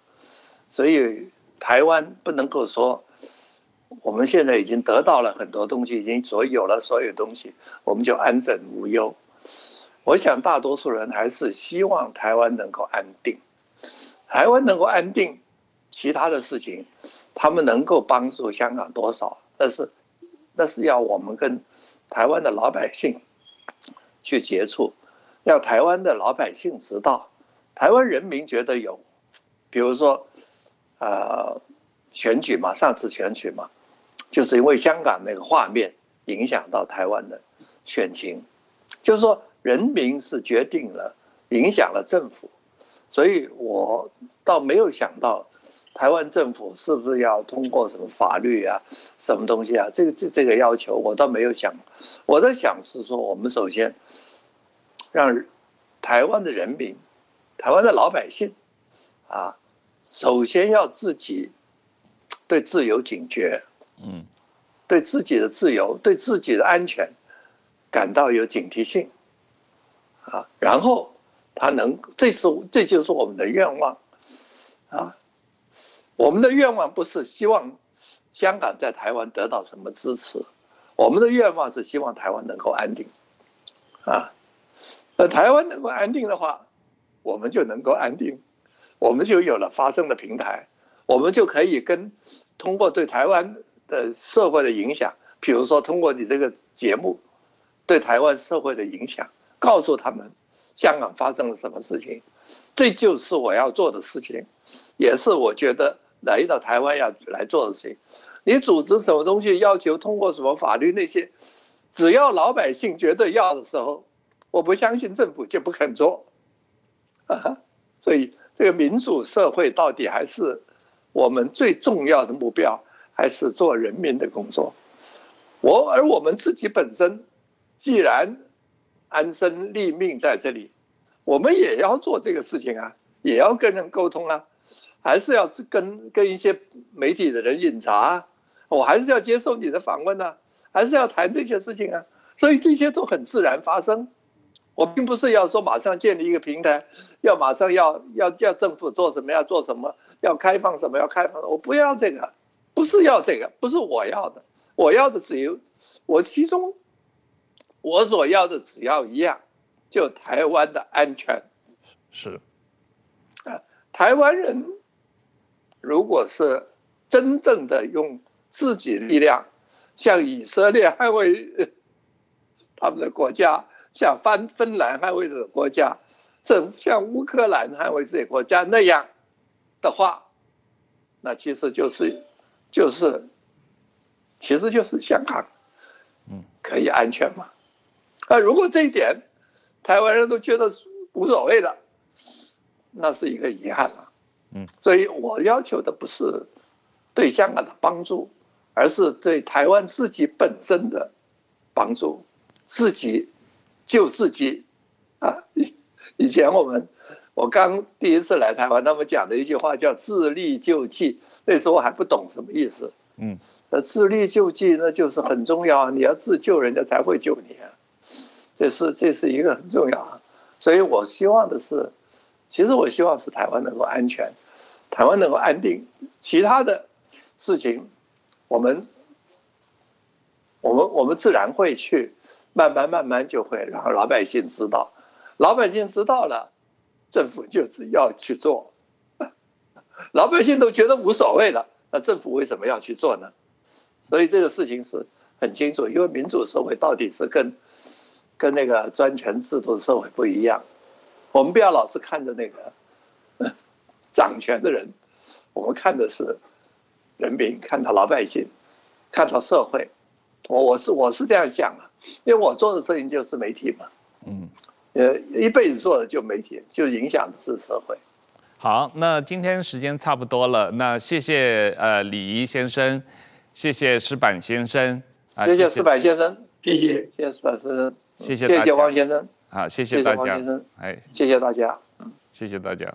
所以台湾不能够说我们现在已经得到了很多东西，已经所有了所有东西，我们就安枕无忧。我想大多数人还是希望台湾能够安定，台湾能够安定，其他的事情，他们能够帮助香港多少？那是，那是要我们跟台湾的老百姓去接触，要台湾的老百姓知道，台湾人民觉得有，比如说，呃，选举嘛，上次选举嘛，就是因为香港那个画面影响到台湾的选情，就是说。人民是决定了，影响了政府，所以我倒没有想到，台湾政府是不是要通过什么法律啊，什么东西啊？这个这这个要求我倒没有想，我在想是说，我们首先让台湾的人民，台湾的老百姓，啊，首先要自己对自由警觉，嗯，对自己的自由，对自己的安全感到有警惕性。啊，然后他能，这是这就是我们的愿望，啊，我们的愿望不是希望香港在台湾得到什么支持。我们的愿望是希望台湾能够安定，啊，那台湾能够安定的话，我们就能够安定，我们就有了发声的平台，我们就可以跟通过对台湾的社会的影响，比如说通过你这个节目对台湾社会的影响，告诉他们香港发生了什么事情，这就是我要做的事情，也是我觉得来到台湾要来做的事情。你组织什么东西，要求通过什么法律那些，只要老百姓觉得要的时候，我不相信政府就不肯做，啊，所以这个民主社会到底还是我们最重要的目标，还是做人民的工作。我而我们自己本身，既然安身立命在这里，我们也要做这个事情啊，也要跟人沟通啊，还是要跟跟一些媒体的人饮茶啊。我还是要接受你的访问啊，还是要谈这些事情啊，所以这些都很自然发生。我并不是要说马上建立一个平台，要马上要要要政府做什么要做什么，要开放什么要开放，我不要这个，不是要这个，不是我要的，我要的只有我其中我所要的只要一样，就台湾的安全。是啊，台湾人如果是真正的用。自己力量，像以色列捍卫 他们的国家，像芬芬兰捍卫的国家，正像乌克兰捍卫这些国家那样的话，那其实就是就是，其实就是香港，嗯，可以安全吗？啊，如果这一点台湾人都觉得无所谓的，那是一个遗憾了，嗯，所以我要求的不是对香港的帮助。而是对台湾自己本身的帮助，自己救自己啊！以前我们我刚第一次来台湾，他们讲的一句话叫“自力救济”，那时候我还不懂什么意思。嗯，那自力救济那就是很重要啊，你要自救，人家才会救你啊。这是这是一个很重要啊。所以我希望的是，其实我希望是台湾能够安全，台湾能够安定，其他的事情。我们，我们，我们自然会去，慢慢慢慢就会让老百姓知道，老百姓知道了，政府就只要去做，老百姓都觉得无所谓了，那政府为什么要去做呢？所以这个事情是很清楚，因为民主社会到底是跟跟那个专权制度的社会不一样，我们不要老是看着那个 掌权的人，我们看的是。人民看到老百姓，看到社会，我我是我是这样想的，因为我做的事情就是媒体嘛，嗯，呃，一辈子做的就媒体，就影响的是社会。好，那今天时间差不多了，那谢谢呃李怡先生，谢谢石板先生，啊，谢谢石板先生，谢谢。谢谢石板先生，谢谢谢谢王先生，好，谢谢大家，王先生，哎，谢谢大家，谢谢大家。